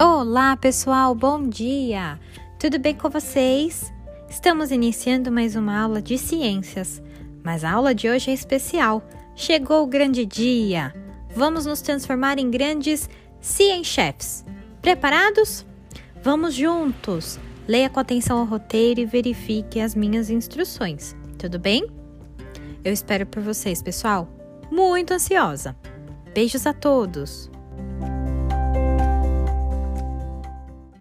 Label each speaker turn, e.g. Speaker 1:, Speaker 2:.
Speaker 1: Olá, pessoal, bom dia! Tudo bem com vocês? Estamos iniciando mais uma aula de ciências, mas a aula de hoje é especial. Chegou o grande dia! Vamos nos transformar em grandes cienchefs. Preparados? Vamos juntos! Leia com atenção o roteiro e verifique as minhas instruções, tudo bem? Eu espero por vocês, pessoal. Muito ansiosa! Beijos a todos!